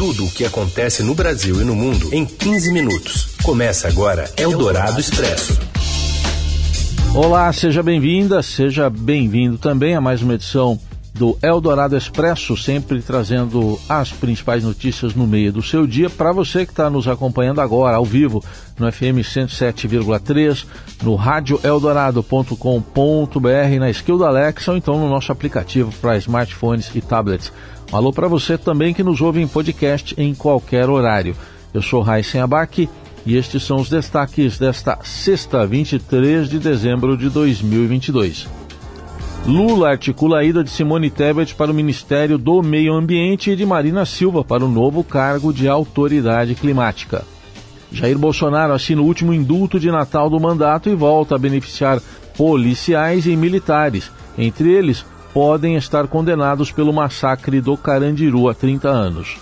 Tudo o que acontece no Brasil e no mundo em 15 minutos. Começa agora Eldorado Expresso. Olá, seja bem-vinda, seja bem-vindo também a mais uma edição do Eldorado Expresso, sempre trazendo as principais notícias no meio do seu dia para você que está nos acompanhando agora, ao vivo, no FM 107,3, no radioeldorado.com.br, na skill da Alexa ou então no nosso aplicativo para smartphones e tablets. Um alô para você também que nos ouve em podcast em qualquer horário. Eu sou Raíssen Abac e estes são os destaques desta sexta, 23 de dezembro de 2022. Lula articula a ida de Simone Tebet para o Ministério do Meio Ambiente e de Marina Silva para o novo cargo de autoridade climática. Jair Bolsonaro assina o último indulto de Natal do mandato e volta a beneficiar policiais e militares, entre eles podem estar condenados pelo massacre do Carandiru há 30 anos.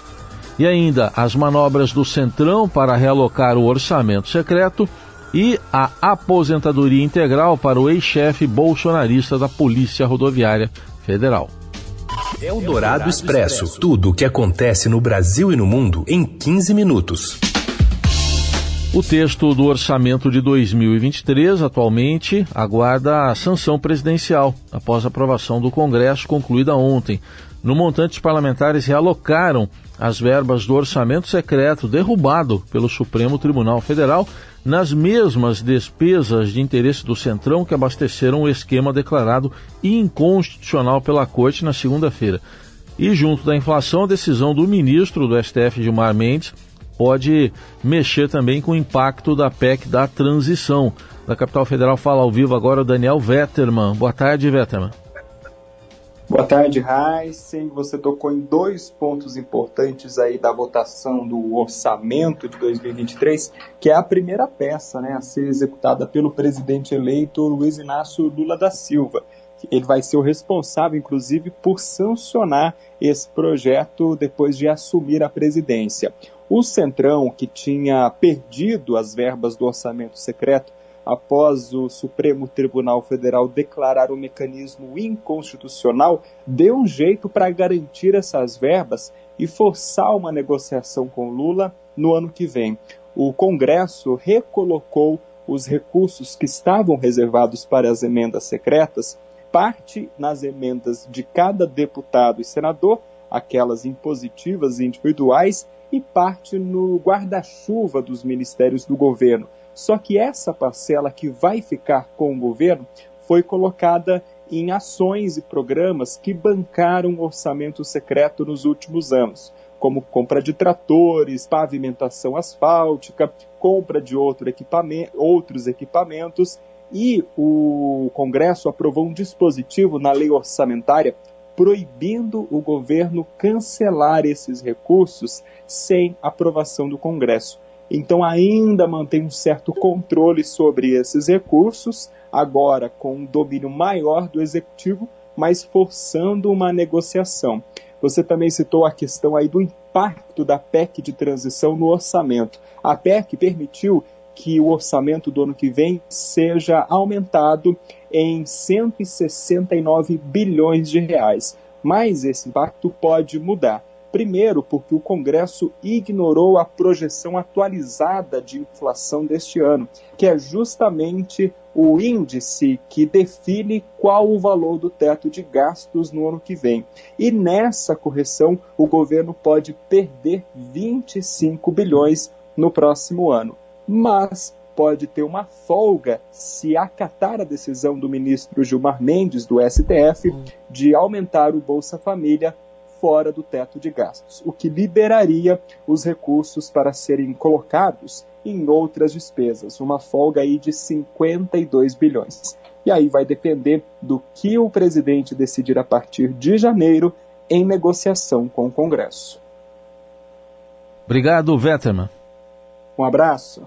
E ainda as manobras do Centrão para realocar o orçamento secreto e a aposentadoria integral para o ex-chefe bolsonarista da Polícia Rodoviária Federal. Eldorado Expresso. Tudo o que acontece no Brasil e no mundo em 15 minutos. O texto do orçamento de 2023 atualmente aguarda a sanção presidencial após a aprovação do Congresso concluída ontem. No montante, os parlamentares realocaram as verbas do orçamento secreto derrubado pelo Supremo Tribunal Federal nas mesmas despesas de interesse do Centrão que abasteceram o esquema declarado inconstitucional pela Corte na segunda-feira. E junto da inflação, a decisão do ministro do STF, Gilmar Mendes, pode mexer também com o impacto da PEC da transição. Da Capital Federal fala ao vivo agora o Daniel Vetterman. Boa tarde, Vetterman. Boa tarde, Heisen. Você tocou em dois pontos importantes aí da votação do orçamento de 2023, que é a primeira peça né, a ser executada pelo presidente eleito Luiz Inácio Lula da Silva. Ele vai ser o responsável, inclusive, por sancionar esse projeto depois de assumir a presidência. O Centrão, que tinha perdido as verbas do orçamento secreto após o Supremo Tribunal Federal declarar o mecanismo inconstitucional, deu um jeito para garantir essas verbas e forçar uma negociação com Lula no ano que vem. O Congresso recolocou os recursos que estavam reservados para as emendas secretas, parte nas emendas de cada deputado e senador, aquelas impositivas e individuais, e parte no guarda-chuva dos ministérios do governo. Só que essa parcela que vai ficar com o governo foi colocada em ações e programas que bancaram o orçamento secreto nos últimos anos, como compra de tratores, pavimentação asfáltica, compra de outro equipamento, outros equipamentos, e o Congresso aprovou um dispositivo na lei orçamentária proibindo o governo cancelar esses recursos sem aprovação do Congresso. Então, ainda mantém um certo controle sobre esses recursos, agora com um domínio maior do executivo, mas forçando uma negociação. Você também citou a questão aí do impacto da PEC de transição no orçamento. A PEC permitiu que o orçamento do ano que vem seja aumentado em 169 bilhões de reais. Mas esse impacto pode mudar. Primeiro, porque o Congresso ignorou a projeção atualizada de inflação deste ano, que é justamente o índice que define qual o valor do teto de gastos no ano que vem. E nessa correção, o governo pode perder 25 bilhões no próximo ano mas pode ter uma folga se acatar a decisão do ministro Gilmar Mendes, do STF, de aumentar o Bolsa Família fora do teto de gastos, o que liberaria os recursos para serem colocados em outras despesas, uma folga aí de 52 bilhões. E aí vai depender do que o presidente decidir a partir de janeiro em negociação com o Congresso. Obrigado, Vetterman. Um abraço.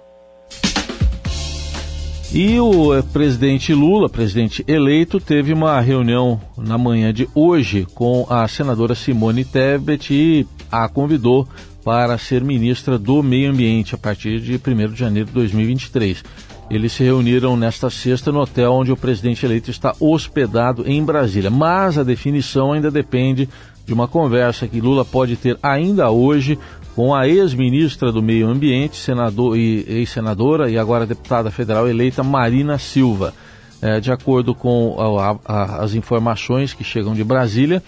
E o eh, presidente Lula, presidente eleito, teve uma reunião na manhã de hoje com a senadora Simone Tebet e a convidou para ser ministra do Meio Ambiente a partir de 1 de janeiro de 2023. Eles se reuniram nesta sexta no hotel onde o presidente eleito está hospedado em Brasília. Mas a definição ainda depende de uma conversa que Lula pode ter ainda hoje com a ex-ministra do Meio Ambiente, senador e ex-senadora e agora deputada federal eleita Marina Silva. É, de acordo com a, a, as informações que chegam de Brasília,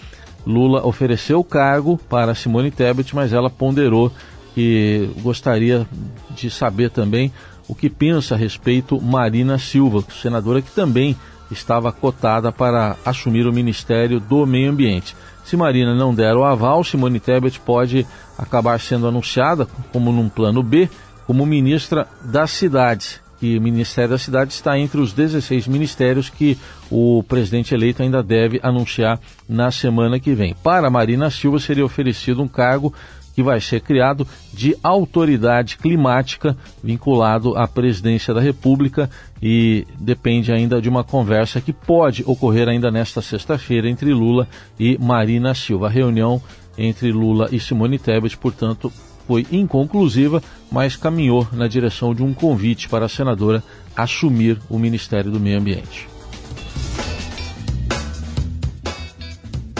Lula ofereceu o cargo para Simone Tebet, mas ela ponderou que gostaria de saber também o que pensa a respeito Marina Silva, senadora que também estava cotada para assumir o Ministério do Meio Ambiente. Se Marina não der o aval, Simone Tebet pode acabar sendo anunciada, como num plano B, como ministra das cidades. E o Ministério da Cidade está entre os 16 ministérios que o presidente eleito ainda deve anunciar na semana que vem. Para Marina Silva seria oferecido um cargo que vai ser criado de autoridade climática vinculado à presidência da República e depende ainda de uma conversa que pode ocorrer ainda nesta sexta-feira entre Lula e Marina Silva. A reunião entre Lula e Simone Tebet, portanto, foi inconclusiva, mas caminhou na direção de um convite para a senadora assumir o Ministério do Meio Ambiente.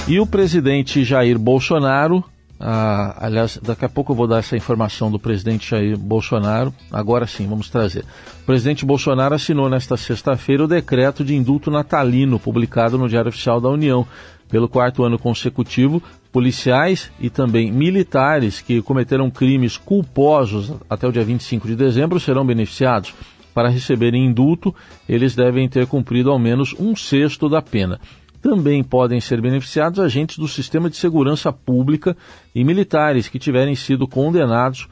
E o presidente Jair Bolsonaro ah, aliás, daqui a pouco eu vou dar essa informação do presidente Jair Bolsonaro. Agora sim, vamos trazer. O presidente Bolsonaro assinou nesta sexta-feira o decreto de indulto natalino, publicado no Diário Oficial da União. Pelo quarto ano consecutivo, policiais e também militares que cometeram crimes culposos até o dia 25 de dezembro serão beneficiados. Para receberem indulto, eles devem ter cumprido ao menos um sexto da pena também podem ser beneficiados agentes do sistema de segurança pública e militares que tiverem sido condenados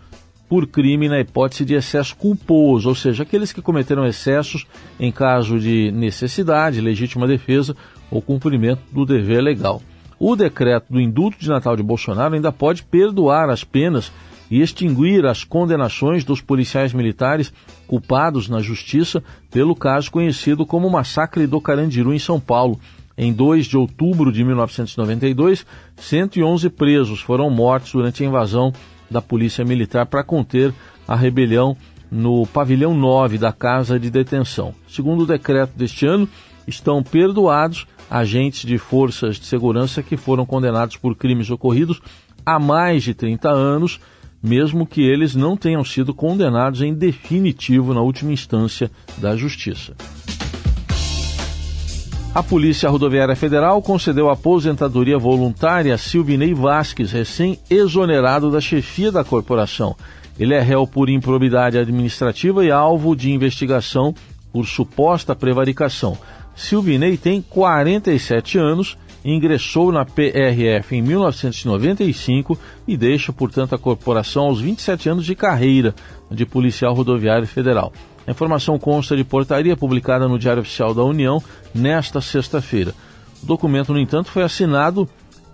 por crime na hipótese de excesso culposo, ou seja, aqueles que cometeram excessos em caso de necessidade, legítima defesa ou cumprimento do dever legal. O decreto do indulto de Natal de Bolsonaro ainda pode perdoar as penas e extinguir as condenações dos policiais militares culpados na justiça pelo caso conhecido como Massacre do Carandiru em São Paulo, em 2 de outubro de 1992, 111 presos foram mortos durante a invasão da Polícia Militar para conter a rebelião no pavilhão 9 da Casa de Detenção. Segundo o decreto deste ano, estão perdoados agentes de forças de segurança que foram condenados por crimes ocorridos há mais de 30 anos, mesmo que eles não tenham sido condenados em definitivo na última instância da Justiça. A Polícia Rodoviária Federal concedeu aposentadoria voluntária a Silvinei Vasques, recém-exonerado da chefia da corporação. Ele é réu por improbidade administrativa e alvo de investigação por suposta prevaricação. Silvinei tem 47 anos, ingressou na PRF em 1995 e deixa, portanto, a corporação aos 27 anos de carreira de policial rodoviário federal. A informação consta de portaria publicada no Diário Oficial da União nesta sexta-feira. O documento, no entanto, foi assinado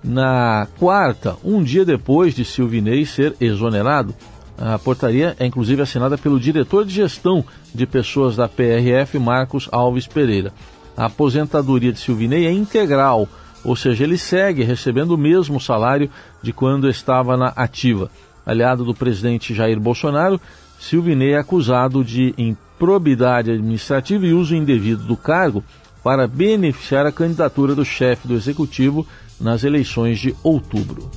na quarta, um dia depois de Silvinei ser exonerado. A portaria é inclusive assinada pelo diretor de gestão de pessoas da PRF, Marcos Alves Pereira. A aposentadoria de Silvinei é integral, ou seja, ele segue recebendo o mesmo salário de quando estava na ativa. Aliado do presidente Jair Bolsonaro, Silvinei é acusado de improbidade administrativa e uso indevido do cargo para beneficiar a candidatura do chefe do executivo nas eleições de outubro.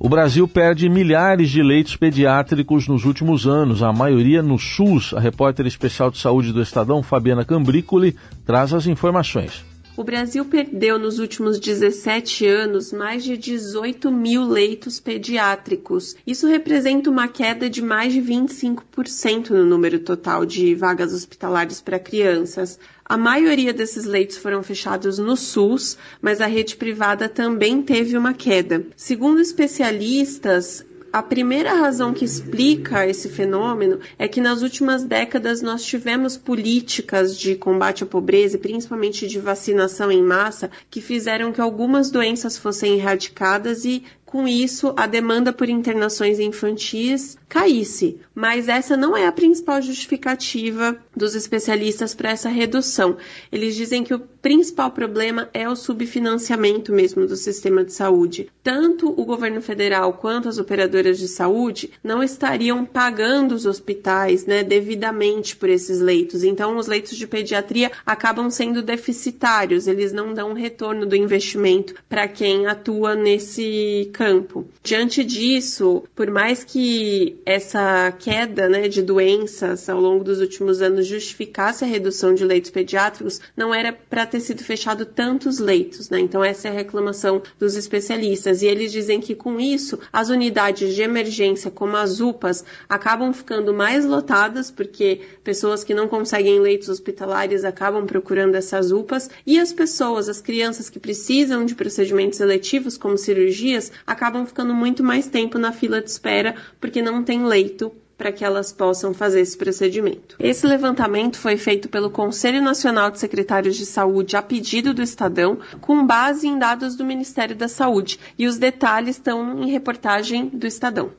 O Brasil perde milhares de leitos pediátricos nos últimos anos, a maioria no SUS. A repórter especial de saúde do Estadão, Fabiana Cambrícoli, traz as informações. O Brasil perdeu nos últimos 17 anos mais de 18 mil leitos pediátricos. Isso representa uma queda de mais de 25% no número total de vagas hospitalares para crianças. A maioria desses leitos foram fechados no SUS, mas a rede privada também teve uma queda. Segundo especialistas, a primeira razão que explica esse fenômeno é que nas últimas décadas nós tivemos políticas de combate à pobreza, principalmente de vacinação em massa, que fizeram que algumas doenças fossem erradicadas e com isso a demanda por internações infantis caísse. Mas essa não é a principal justificativa dos especialistas para essa redução. Eles dizem que o principal problema é o subfinanciamento mesmo do sistema de saúde. Tanto o governo federal quanto as operadoras de saúde não estariam pagando os hospitais né, devidamente por esses leitos. Então, os leitos de pediatria acabam sendo deficitários, eles não dão retorno do investimento para quem atua nesse campo. Diante disso, por mais que essa queda né, de doenças ao longo dos últimos anos justificasse a redução de leitos pediátricos, não era para ter sido fechado tantos leitos. Né? Então, essa é a reclamação dos especialistas. E eles dizem que com isso, as unidades de emergência, como as UPAs, acabam ficando mais lotadas, porque pessoas que não conseguem leitos hospitalares acabam procurando essas UPAs, e as pessoas, as crianças que precisam de procedimentos eletivos, como cirurgias, acabam ficando muito mais tempo na fila de espera, porque não tem leito para que elas possam fazer esse procedimento. Esse levantamento foi feito pelo Conselho Nacional de Secretários de Saúde a pedido do Estadão, com base em dados do Ministério da Saúde, e os detalhes estão em reportagem do Estadão.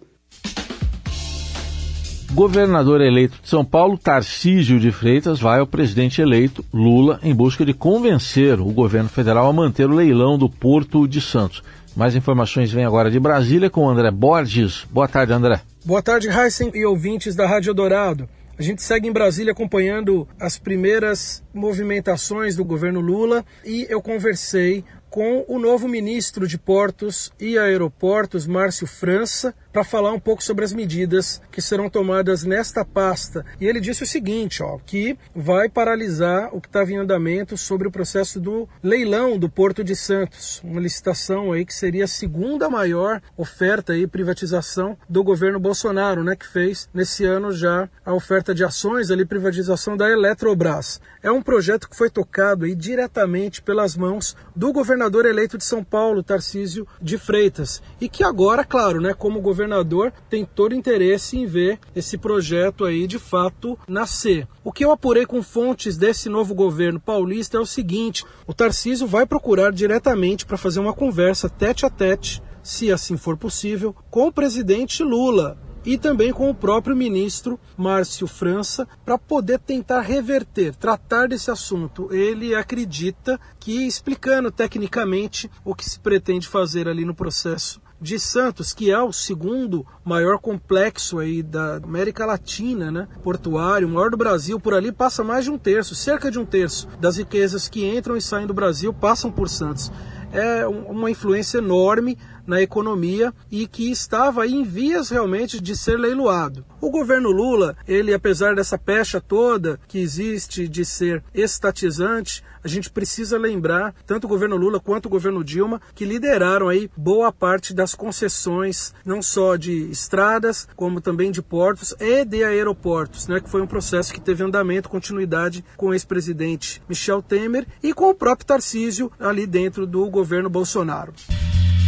Governador eleito de São Paulo, Tarcísio de Freitas, vai ao presidente eleito Lula em busca de convencer o governo federal a manter o leilão do Porto de Santos. Mais informações vêm agora de Brasília com André Borges. Boa tarde, André. Boa tarde, Heisen e ouvintes da Rádio Dourado. A gente segue em Brasília acompanhando as primeiras movimentações do governo Lula e eu conversei com o novo ministro de Portos e Aeroportos, Márcio França, para falar um pouco sobre as medidas que serão tomadas nesta pasta. E ele disse o seguinte, ó, que vai paralisar o que estava em andamento sobre o processo do leilão do Porto de Santos, uma licitação aí que seria a segunda maior oferta e privatização do governo Bolsonaro, né, que fez nesse ano já a oferta de ações ali privatização da Eletrobras. É um projeto que foi tocado aí diretamente pelas mãos do governador eleito de São Paulo, Tarcísio de Freitas, e que agora, claro, né, como governador governador tem todo interesse em ver esse projeto aí de fato nascer. O que eu apurei com fontes desse novo governo paulista é o seguinte: o Tarcísio vai procurar diretamente para fazer uma conversa tete a tete, se assim for possível, com o presidente Lula e também com o próprio ministro Márcio França para poder tentar reverter, tratar desse assunto. Ele acredita que explicando tecnicamente o que se pretende fazer ali no processo de Santos, que é o segundo maior complexo aí da América Latina, né? Portuário, o maior do Brasil, por ali passa mais de um terço, cerca de um terço das riquezas que entram e saem do Brasil passam por Santos. É uma influência enorme na economia e que estava em vias realmente de ser leiloado. O governo Lula, ele apesar dessa pecha toda que existe de ser estatizante, a gente precisa lembrar, tanto o governo Lula quanto o governo Dilma, que lideraram aí boa parte das concessões, não só de estradas, como também de portos e de aeroportos, né, que foi um processo que teve andamento, continuidade com o ex-presidente Michel Temer e com o próprio Tarcísio ali dentro do governo Bolsonaro.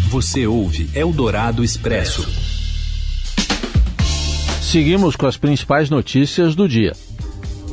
Você ouve Eldorado Expresso. Seguimos com as principais notícias do dia.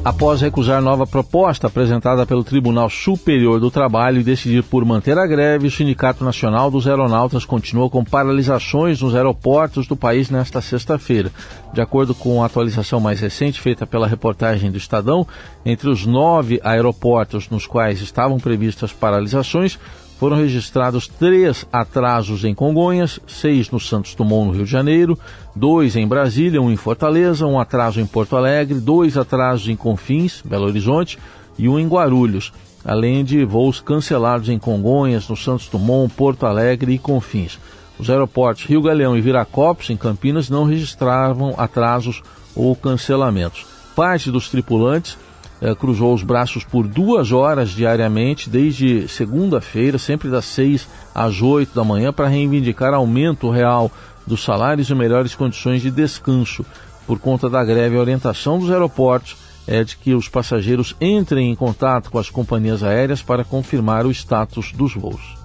Após recusar nova proposta apresentada pelo Tribunal Superior do Trabalho e decidir por manter a greve, o Sindicato Nacional dos Aeronautas continua com paralisações nos aeroportos do país nesta sexta-feira. De acordo com a atualização mais recente feita pela reportagem do Estadão, entre os nove aeroportos nos quais estavam previstas paralisações, foram registrados três atrasos em Congonhas, seis no Santos Dumont, no Rio de Janeiro, dois em Brasília, um em Fortaleza, um atraso em Porto Alegre, dois atrasos em Confins, Belo Horizonte, e um em Guarulhos, além de voos cancelados em Congonhas, no Santos Dumont, Porto Alegre e Confins. Os aeroportos Rio Galeão e Viracopos, em Campinas, não registravam atrasos ou cancelamentos. Parte dos tripulantes eh, cruzou os braços por duas horas diariamente, desde segunda-feira, sempre das seis às oito da manhã, para reivindicar aumento real dos salários e melhores condições de descanso. Por conta da greve, a orientação dos aeroportos é de que os passageiros entrem em contato com as companhias aéreas para confirmar o status dos voos.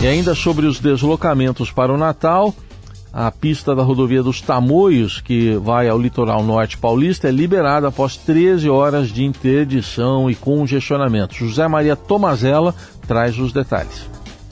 E ainda sobre os deslocamentos para o Natal, a pista da rodovia dos Tamoios, que vai ao litoral norte paulista, é liberada após 13 horas de interdição e congestionamento. José Maria Tomazella traz os detalhes.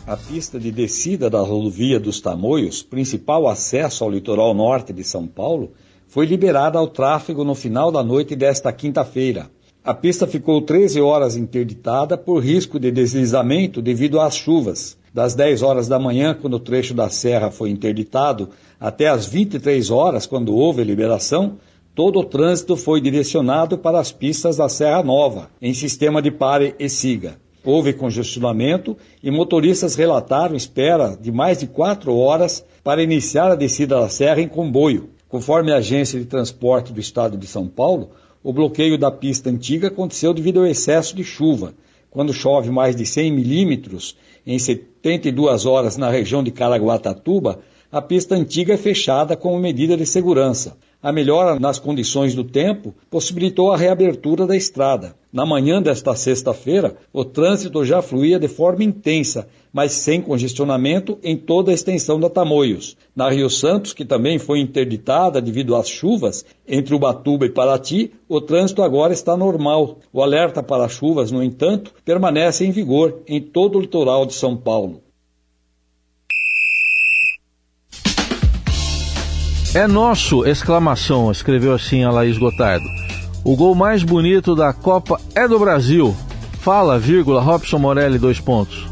A pista de descida da rodovia dos Tamoios, principal acesso ao litoral norte de São Paulo, foi liberada ao tráfego no final da noite desta quinta-feira. A pista ficou 13 horas interditada por risco de deslizamento devido às chuvas das 10 horas da manhã, quando o trecho da serra foi interditado, até as 23 horas, quando houve a liberação, todo o trânsito foi direcionado para as pistas da Serra Nova, em sistema de pare e siga. Houve congestionamento e motoristas relataram espera de mais de quatro horas para iniciar a descida da serra em comboio. Conforme a Agência de Transporte do Estado de São Paulo, o bloqueio da pista antiga aconteceu devido ao excesso de chuva. Quando chove mais de 100 milímetros em 72 horas na região de Caraguatatuba, a pista antiga é fechada como medida de segurança. A melhora nas condições do tempo possibilitou a reabertura da estrada. Na manhã desta sexta-feira, o trânsito já fluía de forma intensa, mas sem congestionamento em toda a extensão da Tamoios. Na Rio Santos, que também foi interditada devido às chuvas, entre Ubatuba e Paraty, o trânsito agora está normal. O alerta para chuvas, no entanto, permanece em vigor em todo o litoral de São Paulo. É nosso! Exclamação, escreveu assim a Laís Gotardo. O gol mais bonito da Copa é do Brasil. Fala, vírgula, Robson Morelli, dois pontos.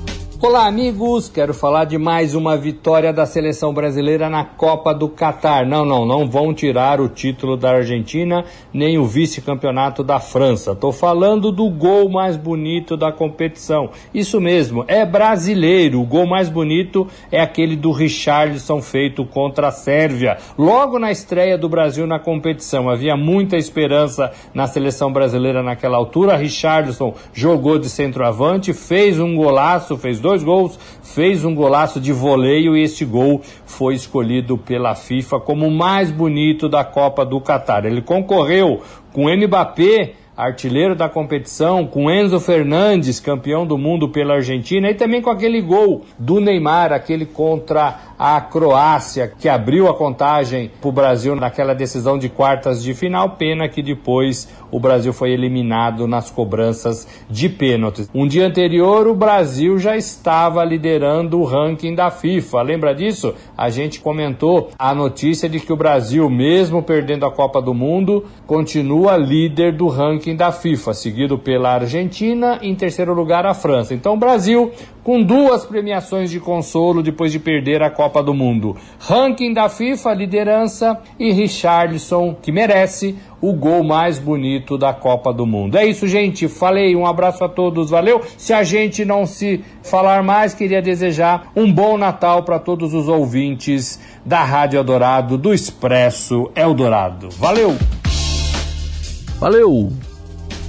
Olá, amigos! Quero falar de mais uma vitória da seleção brasileira na Copa do Catar. Não, não, não vão tirar o título da Argentina nem o vice-campeonato da França. Tô falando do gol mais bonito da competição. Isso mesmo, é brasileiro. O gol mais bonito é aquele do Richarlison feito contra a Sérvia. Logo na estreia do Brasil na competição, havia muita esperança na seleção brasileira naquela altura. Richarlison jogou de centroavante, fez um golaço, fez dois gols, fez um golaço de voleio e este gol foi escolhido pela FIFA como o mais bonito da Copa do Catar. Ele concorreu com Mbappé artilheiro da competição, com Enzo Fernandes, campeão do mundo pela Argentina, e também com aquele gol do Neymar, aquele contra a Croácia, que abriu a contagem para o Brasil naquela decisão de quartas de final. Pena que depois o Brasil foi eliminado nas cobranças de pênaltis. Um dia anterior, o Brasil já estava liderando o ranking da FIFA. Lembra disso? A gente comentou a notícia de que o Brasil, mesmo perdendo a Copa do Mundo, continua líder do ranking da FIFA, seguido pela Argentina, em terceiro lugar a França. Então, o Brasil com duas premiações de consolo depois de perder a Copa do Mundo. Ranking da FIFA, liderança e Richarlison, que merece o gol mais bonito da Copa do Mundo. É isso, gente. Falei, um abraço a todos, valeu. Se a gente não se falar mais, queria desejar um bom Natal para todos os ouvintes da Rádio Eldorado, do Expresso Eldorado. Valeu! Valeu!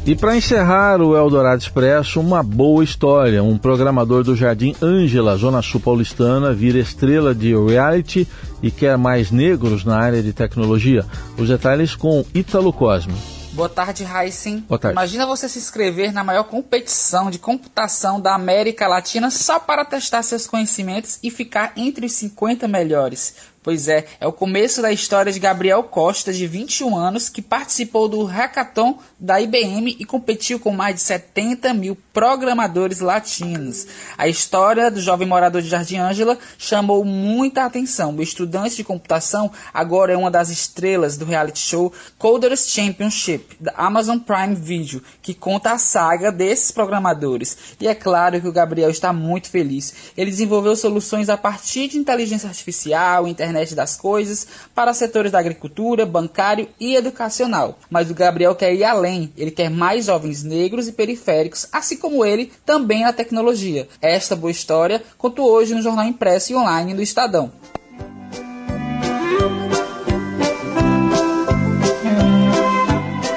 E para encerrar o Eldorado Expresso, uma boa história. Um programador do Jardim Ângela, Zona Sul Paulistana, vira estrela de reality e quer mais negros na área de tecnologia. Os detalhes com Ítalo Cosme. Boa tarde, Heisen. Boa tarde. Imagina você se inscrever na maior competição de computação da América Latina só para testar seus conhecimentos e ficar entre os 50 melhores. Pois é, é o começo da história de Gabriel Costa, de 21 anos, que participou do hackathon da IBM e competiu com mais de 70 mil programadores latinos. A história do jovem morador de Jardim Ângela chamou muita atenção. O estudante de computação agora é uma das estrelas do reality show Coders Championship, da Amazon Prime Video, que conta a saga desses programadores. E é claro que o Gabriel está muito feliz. Ele desenvolveu soluções a partir de inteligência artificial, internet internet das coisas para setores da agricultura, bancário e educacional. Mas o Gabriel quer ir além, ele quer mais jovens negros e periféricos, assim como ele, também na tecnologia. Esta boa história conto hoje no jornal impresso e online do Estadão.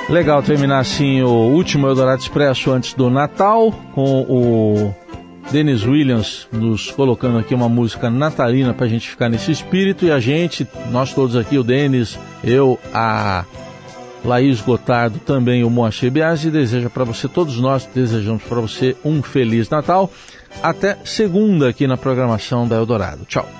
Legal terminar assim o último Eldorado Expresso antes do Natal com o Dennis Williams nos colocando aqui uma música natalina para a gente ficar nesse espírito e a gente, nós todos aqui, o Denis, eu, a Laís Gotardo, também o Moacir Biasi, deseja para você, todos nós desejamos para você um Feliz Natal. Até segunda aqui na programação da Eldorado. Tchau.